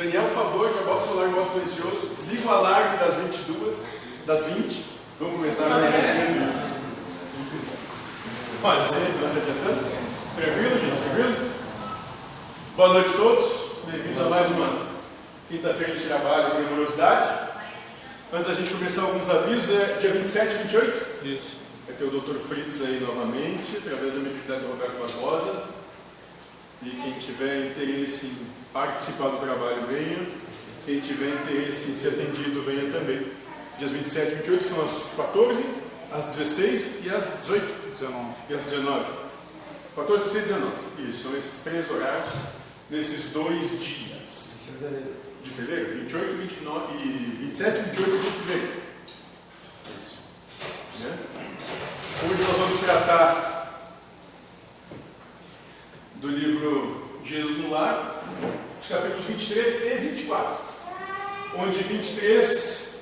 Daniel, por favor, já bota o celular em modo silencioso. Desliga o alarme das 22, das 20. Vamos começar agradecendo. Pode ser, não se adiantando? Tranquilo, gente? Tranquilo? Boa noite a todos. Bem-vindos a mais uma quinta-feira de trabalho com morosidade. Antes da gente começar alguns avisos, é dia 27 e 28? Isso. Vai ter o Dr. Fritz aí novamente, através da mediunidade do Roberto Barbosa. E quem tiver interesse em participar do trabalho, venha. Quem tiver interesse em ser atendido, venha também. Dias 27 e 28 são às 14, às 16 e às 18. 19. E às 19. 14, 16 e 19. Isso, são esses três horários nesses dois dias. De fevereiro? 28, 29 e 27 e 28 de fevereiro. Isso. Né? Hoje nós vamos tratar do livro Jesus no Lar, os capítulos 23 e 24. Onde 23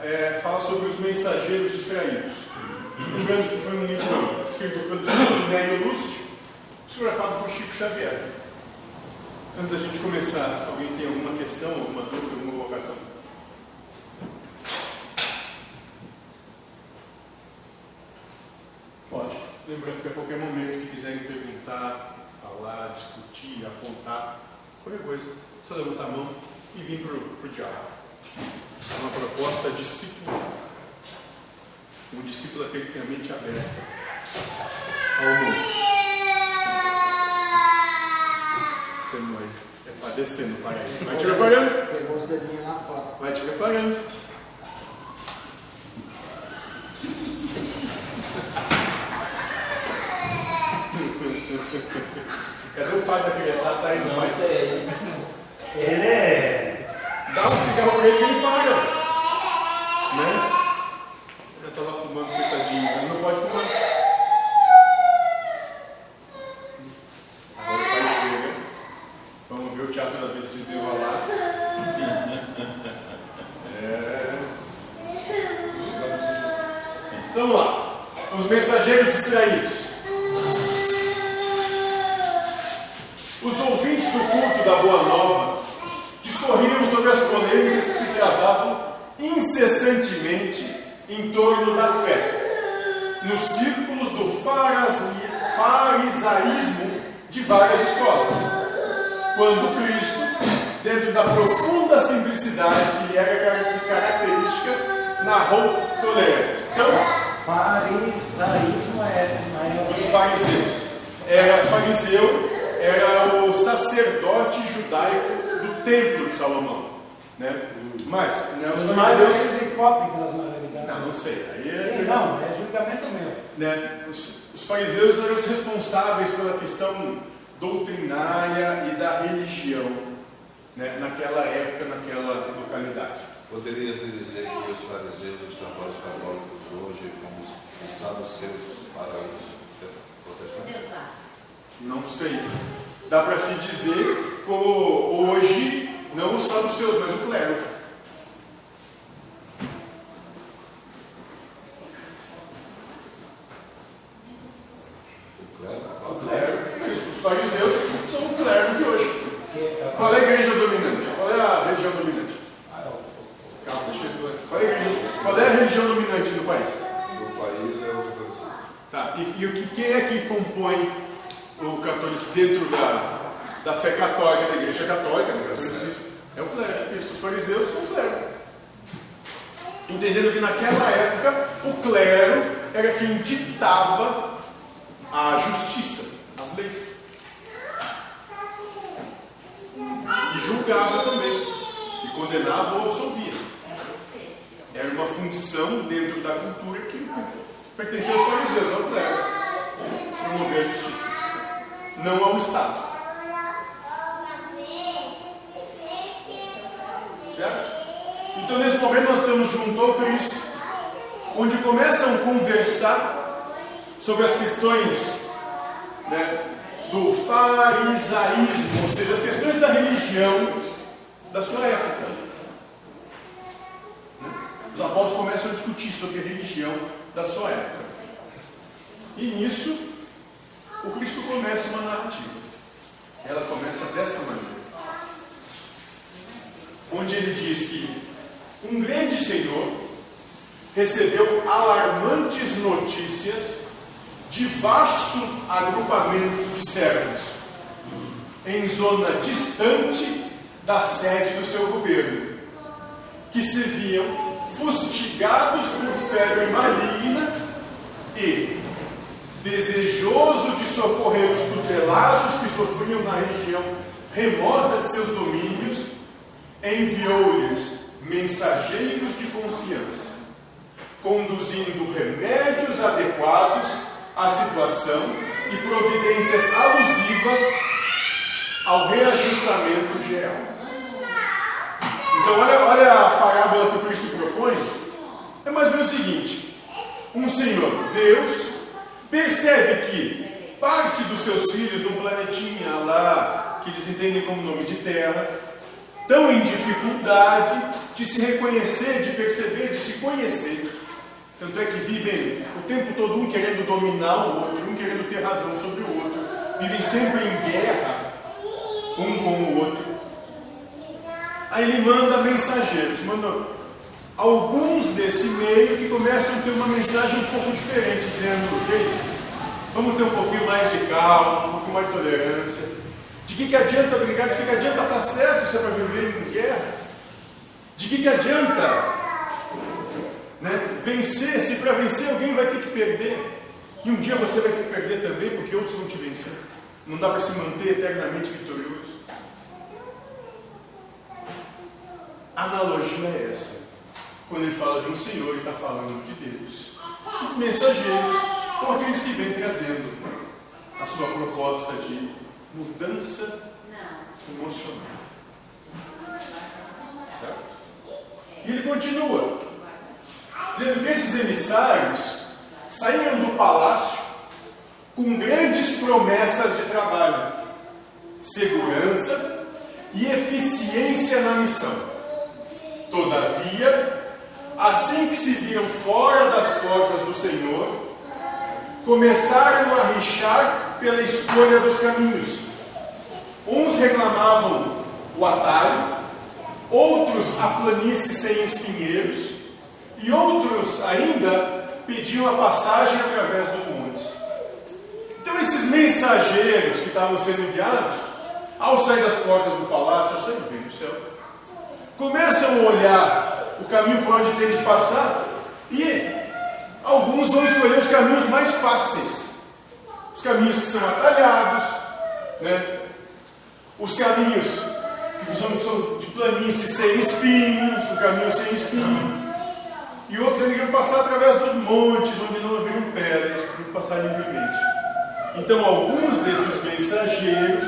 é, fala sobre os mensageiros distraídos. Lembrando que foi um livro escrito pelo Nélio Lúcio, psicografado por Chico Xavier. Antes da gente começar, alguém tem alguma questão, alguma dúvida, alguma colocação? Pode. Lembrando que a qualquer momento que quiserem perguntar, falar, discutir, apontar, qualquer coisa, só levantar a mão e vir para o diálogo. É uma proposta discípulo. Um discípulo é aquele que tem a mente aberta ao mundo. Descendo aí. É padecendo, para isso. Vai te preparando. Pegou os dedinhos na porta. Vai te preparando. Cadê o pai da? Tá aí pai. Ele é. Dá um cigarro pra ele que ele paga. Farisaísmo de várias escolas, quando Cristo, dentro da profunda simplicidade que lhe era car- característica, narrou tolerante. Então, Farisaísmo é. os fariseus. Era fariseu, era o sacerdote judaico do templo de Salomão. Né? Mas, né, os fariseus. hipócritas, na realidade. Não, não sei. Aí é, Sim, não, é julgamento meu. né, os fariseus eram os responsáveis pela questão doutrinária e da religião né, naquela época, naquela localidade. Poderia-se dizer que os fariseus os católicos hoje como os os saduceus para os protestantes? Não sei. Dá para se dizer como hoje, não os saduceus, mas o clero. O clero? O clero. Isso, Os fariseus são o clero de hoje. Que é- Qual é a igreja dominante? Qual é a religião dominante? Ah, é o- Calma, deixa eu Qual é a, igreja, qual é a religião dominante no país? No país é o catolicismo. Tá, e, e o que, quem é que compõe o catolicismo dentro da, da fé católica, da igreja católica, do catolicismo? É o clero. Isso, os fariseus são o clero. Entendendo que naquela época o clero era quem ditava a justiça, as leis. E julgava também. E condenava ou absolvia. Era uma função dentro da cultura que pertencia aos fariseus, ao clero. Promover a justiça. Não ao Estado. Certo? Então, nesse momento, nós estamos junto ao Cristo, onde começam a conversar sobre as questões né, do farisaísmo, ou seja, as questões da religião da sua época. Né? Os apóstolos começam a discutir sobre a religião da sua época. E nisso, o Cristo começa uma narrativa. Ela começa dessa maneira. onde ele diz que um grande senhor recebeu alarmantes notícias de vasto agrupamento de servos em zona distante da sede do seu governo, que se viam fustigados por febre maligna e, desejoso de socorrer os tutelados que sofriam na região remota de seus domínios, enviou-lhes mensageiros de confiança, conduzindo remédios adequados à situação e providências alusivas ao reajustamento geral. Então, olha, olha a parábola que o Cristo propõe. É mais ou menos o seguinte: um Senhor, Deus, percebe que parte dos seus filhos num planetinha lá, que eles entendem como nome de terra, estão em dificuldade de se reconhecer, de perceber, de se conhecer. Tanto é que vivem o tempo todo um querendo dominar o outro, um querendo ter razão sobre o outro, vivem sempre em guerra um com o outro. Aí ele manda mensageiros, manda alguns desse meio que começam a ter uma mensagem um pouco diferente, dizendo, gente, vamos ter um pouquinho mais de calma, um pouquinho mais de tolerância. De que, que adianta brigar? De que, que adianta estar certo se para viver em guerra? De que, que adianta né, vencer se para vencer alguém vai ter que perder? E um dia você vai ter que perder também porque outros vão te vencer. Não dá para se manter eternamente vitorioso. A analogia é essa. Quando ele fala de um Senhor, ele está falando de Deus. Mensageiros são aqueles que vêm trazendo a sua proposta de mudança emocional. Certo? E ele continua, dizendo que esses emissários saíram do palácio com grandes promessas de trabalho, segurança e eficiência na missão. Todavia, assim que se viram fora das portas do Senhor, começaram a rixar pela escolha dos caminhos. Uns reclamavam o atalho, outros a planície sem espinheiros, e outros ainda pediam a passagem através dos montes. Então, esses mensageiros que estavam sendo enviados, ao sair das portas do palácio, ao sair do céu, começam a olhar o caminho por onde tem de passar e alguns vão escolher os caminhos mais fáceis, os caminhos que são atalhados, né? os caminhos que são de planície sem espinhos, o caminho sem espinho, e outros iriam passar através dos montes onde não haveriam pedras, para passar livremente. Então, alguns desses mensageiros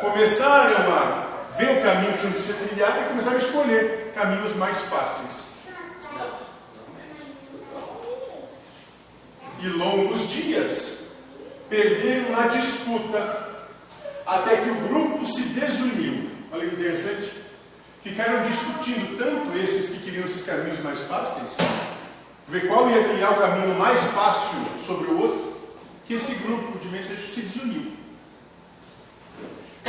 começaram a ver o caminho que tinham que ser trilhado e começaram a escolher caminhos mais fáceis. E longos dias perderam na disputa até que o grupo se desuniu. Olha que interessante. Ficaram discutindo tanto esses que queriam esses caminhos mais fáceis, ver qual ia trilhar o caminho mais fácil sobre o outro, que esse grupo de mensageiros se desuniu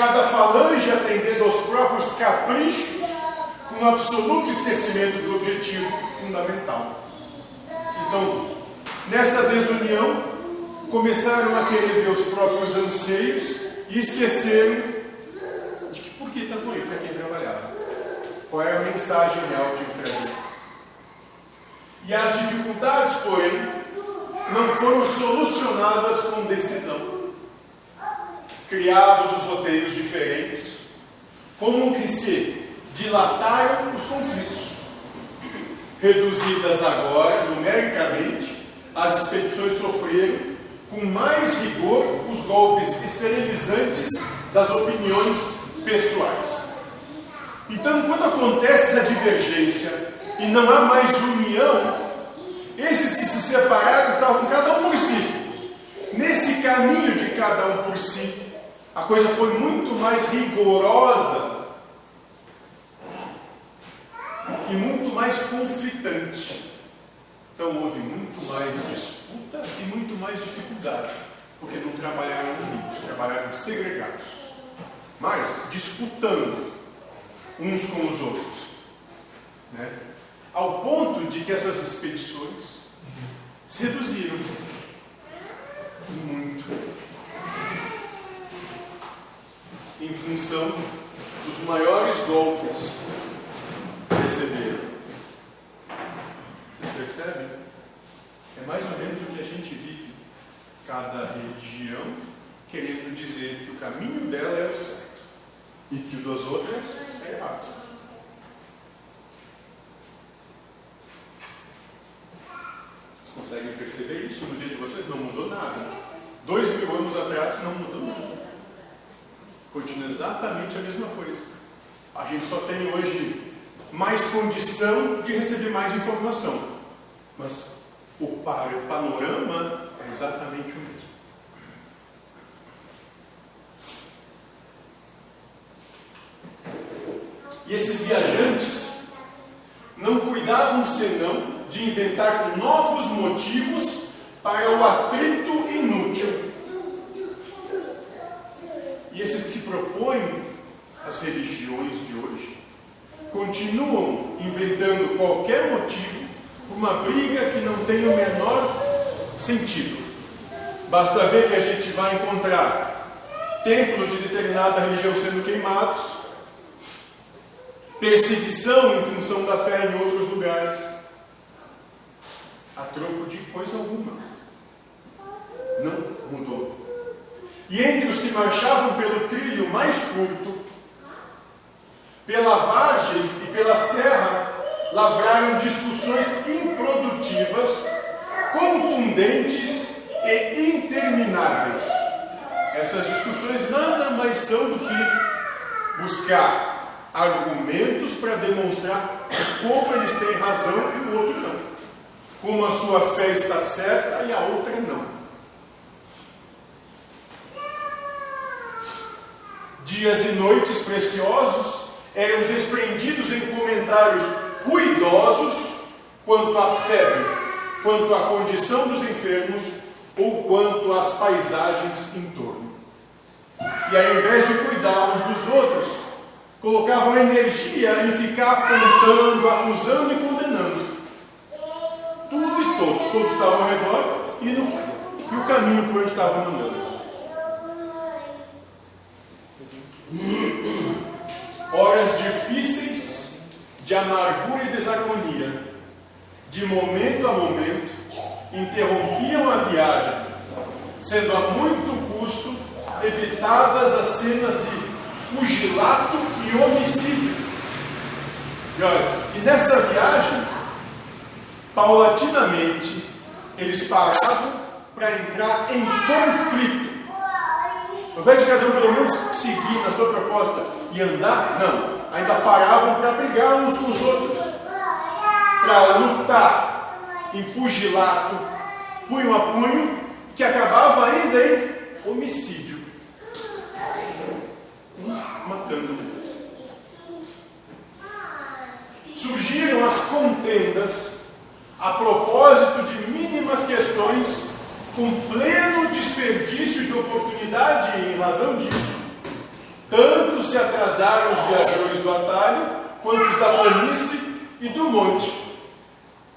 cada falange atendendo aos próprios caprichos, com um absoluto esquecimento do objetivo fundamental. Então, nessa desunião, começaram a querer ver os próprios anseios e esqueceram de que por que estavam aí, para quem trabalhava. Qual era a mensagem real de trazer. E as dificuldades, porém, não foram solucionadas com decisão criados os roteiros diferentes, como que se dilataram os conflitos, reduzidas agora, numericamente, as expedições sofreram com mais rigor os golpes esterilizantes das opiniões pessoais. Então, quando acontece essa divergência e não há mais união, esses que se separaram estavam cada um por si. Nesse caminho de cada um por si, a coisa foi muito mais rigorosa e muito mais conflitante. Então houve muito mais disputa e muito mais dificuldade, porque não trabalharam unidos, trabalharam segregados, mas disputando uns com os outros. Né? Ao ponto de que essas expedições se reduziram muito em função dos maiores golpes que receberam. Vocês percebem? É mais ou menos o que a gente vive. Cada religião querendo dizer que o caminho dela é o certo e que o das outras é errado. Conseguem perceber isso? No dia de vocês não mudou nada. Dois mil anos atrás não mudou nada. Continua exatamente a mesma coisa. A gente só tem hoje mais condição de receber mais informação. Mas o panorama é exatamente o mesmo. E esses viajantes não cuidavam senão de inventar novos motivos para o atrito inútil. E esses que propõem as religiões de hoje continuam inventando qualquer motivo uma briga que não tem o menor sentido. Basta ver que a gente vai encontrar templos de determinada religião sendo queimados, perseguição em função da fé em outros lugares, a troco de coisa alguma. Não mudou. E entre os que marchavam pelo trilho mais curto, pela vargem e pela serra, lavraram discussões improdutivas, contundentes e intermináveis. Essas discussões nada mais são do que buscar argumentos para demonstrar como eles têm razão e o outro não. Como a sua fé está certa e a outra não. Dias e noites preciosos eram desprendidos em comentários ruidosos quanto à febre, quanto à condição dos enfermos ou quanto às paisagens em torno. E ao invés de cuidar uns dos outros, colocavam energia em ficar apontando, acusando e condenando. Tudo e todos, todos estavam ao redor e, no, e o caminho por onde estavam andando. Horas difíceis de amargura e desarmonia, de momento a momento, interrompiam a viagem, sendo a muito custo evitadas as cenas de pugilato e homicídio. E, olha, e nessa viagem, paulatinamente, eles paravam para entrar em conflito. Ao invés de cada um pelo menos seguir na sua proposta e andar, não. Ainda paravam para brigar uns com os outros, para lutar em pugilato, punho a punho, que acabava ainda em homicídio. Um matando o outro. Surgiram as contendas a propósito de mínimas questões, com pleno desperdício de oportunidade em razão disso. Tanto se atrasaram os viajores do atalho, quanto os da planície e do monte.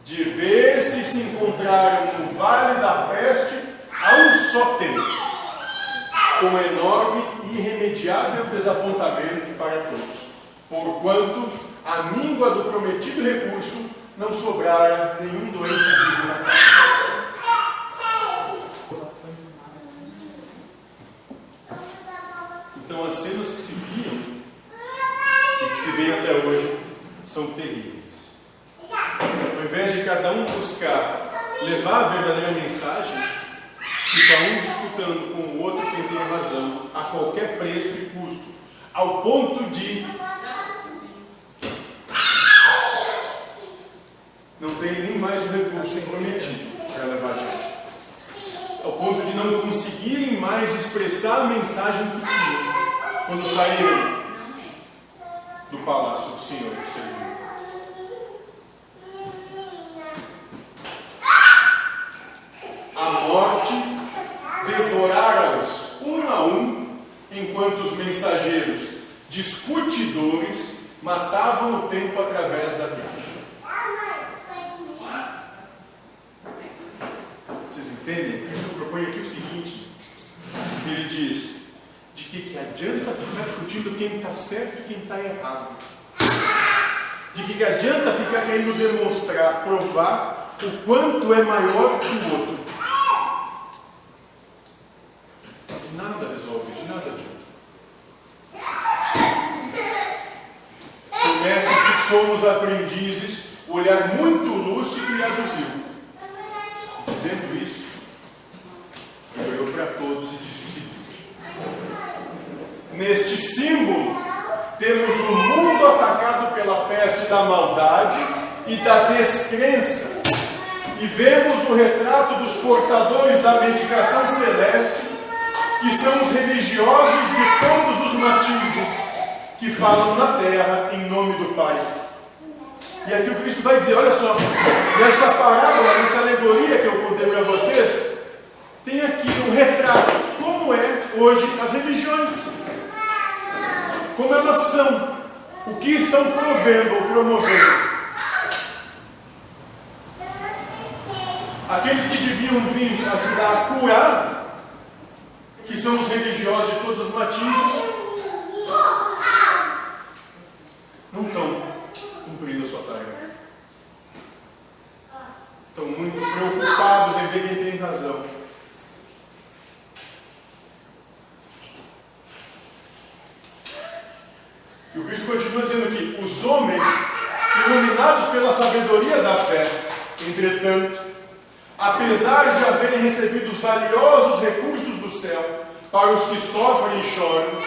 De vez que se encontraram no vale da peste a um só tempo, com enorme e irremediável desapontamento para todos, porquanto a míngua do prometido recurso não sobrara nenhum doente vivo na casa. Então as cenas que se viam e que se veem até hoje são terríveis. Ao invés de cada um buscar levar a verdadeira mensagem, fica um disputando com o outro quem tem razão, a qualquer preço e custo, ao ponto de não tem nem mais o recurso prometido para levar adiante. Ao ponto de não conseguirem mais expressar a mensagem que tinham quando saíram do palácio do Senhor que serviu. A morte devorara-os um a um, enquanto os mensageiros discutidores matavam o tempo através da viagem. diz de que, que adianta ficar discutindo quem está certo e quem está errado. De que, que adianta ficar querendo demonstrar, provar o quanto é maior que o outro. Nada resolve, de nada adianta. Mestre fixou nos aprendizes olhar muito lúcido e abusivo. Dizendo isso, ele olhou para todos e disse o seguinte: Neste símbolo, temos o mundo atacado pela peste da maldade e da descrença. E vemos o retrato dos portadores da medicação celeste, que são os religiosos de todos os matizes que falam na terra em nome do Pai. E aqui o Cristo vai dizer: olha só, nessa parábola, nessa alegoria que eu contei para vocês, tem aqui um retrato, como é hoje as religiões, como elas são, o que estão provendo ou promovendo. Aqueles que deviam vir ajudar a curar, que são os religiosos de todas as matizes, não estão cumprindo a sua tarefa. Estão muito preocupados em ver quem tem razão. E o Cristo continua dizendo aqui: os homens, iluminados pela sabedoria da fé, entretanto, apesar de haverem recebido os valiosos recursos do céu para os que sofrem e choram,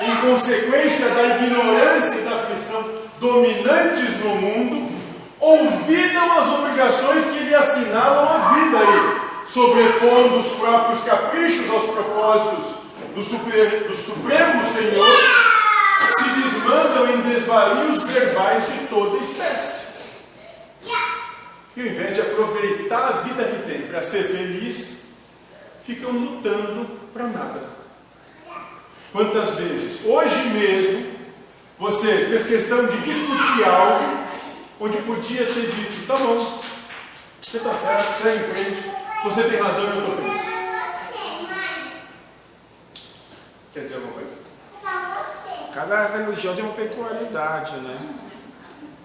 em consequência da ignorância e da aflição dominantes no mundo, olvidam as obrigações que lhe assinalam a vida aí, sobrepondo os próprios caprichos aos propósitos do, super, do Supremo Senhor, se desmandam em desvarios verbais de toda espécie. E ao invés de aproveitar a vida que tem para ser feliz, ficam lutando para nada. Quantas vezes, hoje mesmo, você fez questão de discutir algo onde podia ter dito: tá bom, você está certo, segue em frente, você tem razão e eu estou feliz. Quer dizer alguma coisa? Cada religião tem uma peculiaridade, né?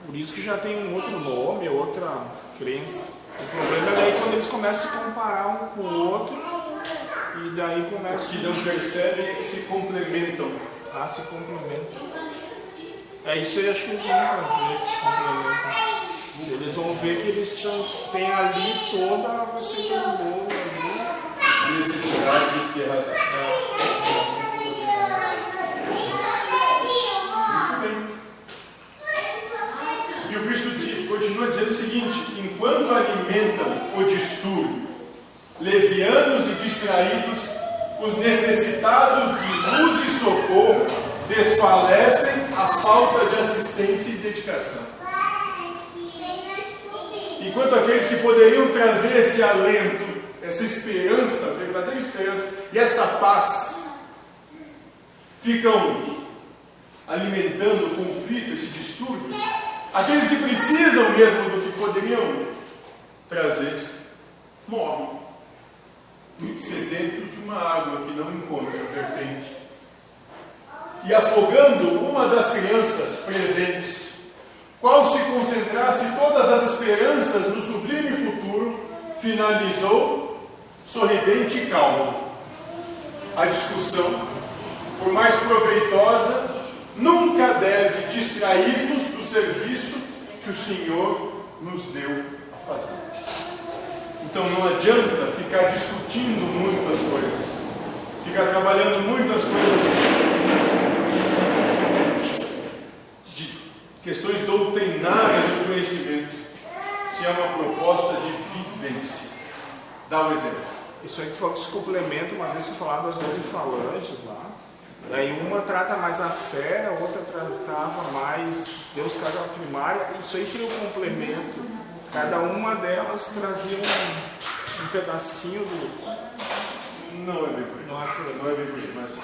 Por isso que já tem um outro nome, outra crença. O problema é daí quando eles começam a se comparar um com o outro e daí O começam que não percebem é que se complementam. a se complementar. É isso aí, acho que eles vão ver que se complementam. Eles vão ver que eles têm ali toda a ali. Necessidade de ter razão. Muito bem. E o Cristo diz- continua dizendo o seguinte: enquanto alimentam o distúrbio, levianos e distraídos, os necessitados de luz e socorro desfalecem a falta de assistência e dedicação. Enquanto aqueles que poderiam trazer esse alento, essa esperança, verdadeira esperança e essa paz, ficam alimentando o conflito, esse distúrbio, aqueles que precisam mesmo do que poderiam trazer, morrem, sedentos de uma água que não encontra vertente. E afogando uma das crianças presentes, qual se concentrasse todas as esperanças no sublime futuro, finalizou sorridente e calmo. A discussão, por mais proveitosa, nunca deve distrair-nos do serviço que o Senhor nos deu a fazer. Então não adianta ficar discutindo muitas coisas, ficar trabalhando muitas coisas de questões doutrinárias de conhecimento, se é uma proposta de vivência. Dá um exemplo. Isso aí que se complementa, uma vez que falar das 12 falanges lá. Daí uma trata mais a fé, a outra tratava mais Deus cada primária. Isso aí seria o complemento. Cada uma delas trazia um, um pedacinho do. Não é bem por aí. Não é por aí. Não é bem por aí, mas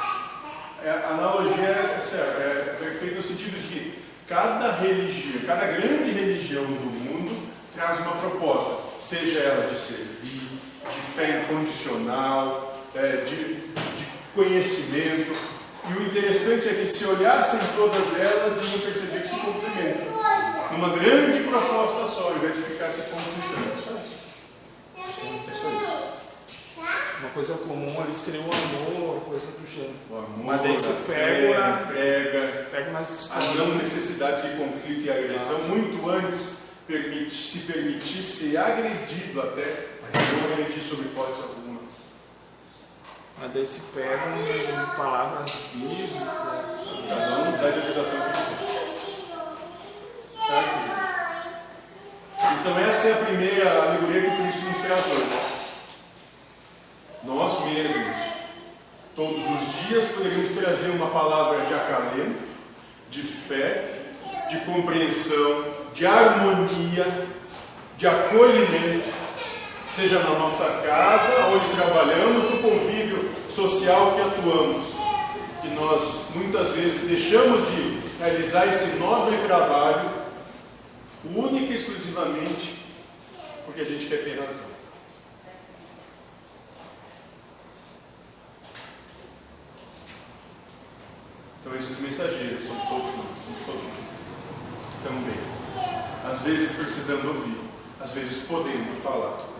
é, a analogia é, séria, é perfeita no sentido de que cada religião, cada grande religião do mundo traz uma proposta, seja ela de servir, de fé incondicional, é, de, de conhecimento. E o interessante é que se olhassem todas elas, iam perceber que se complementam. Numa grande proposta só, ao invés de ficar se conflitando. Só isso. É só isso. Uma coisa comum ali seria o amor, coisa do gênero. O amor, Mas daí a pega fé, na- a entrega, Pega mais a não necessidade de conflito e agressão, muito antes permite, se permitir ser agredido até, mas não agredir sob hipótese alguma. Mas daí se pegam em palavras bíblicas. Cada um dá interpretação que quiser. Certo? Então essa é a primeira alegoria que Cristo nos traz hoje. Nós mesmos, todos os dias, poderíamos trazer uma palavra de acalento, de fé, de compreensão, de harmonia, de acolhimento, seja na nossa casa, onde trabalhamos, no convívio social que atuamos, que nós muitas vezes deixamos de realizar esse nobre trabalho, única e exclusivamente porque a gente quer ter razão. Então esses mensageiros são todos nós, somos todos nós. Também. Às vezes precisando ouvir, às vezes podendo falar,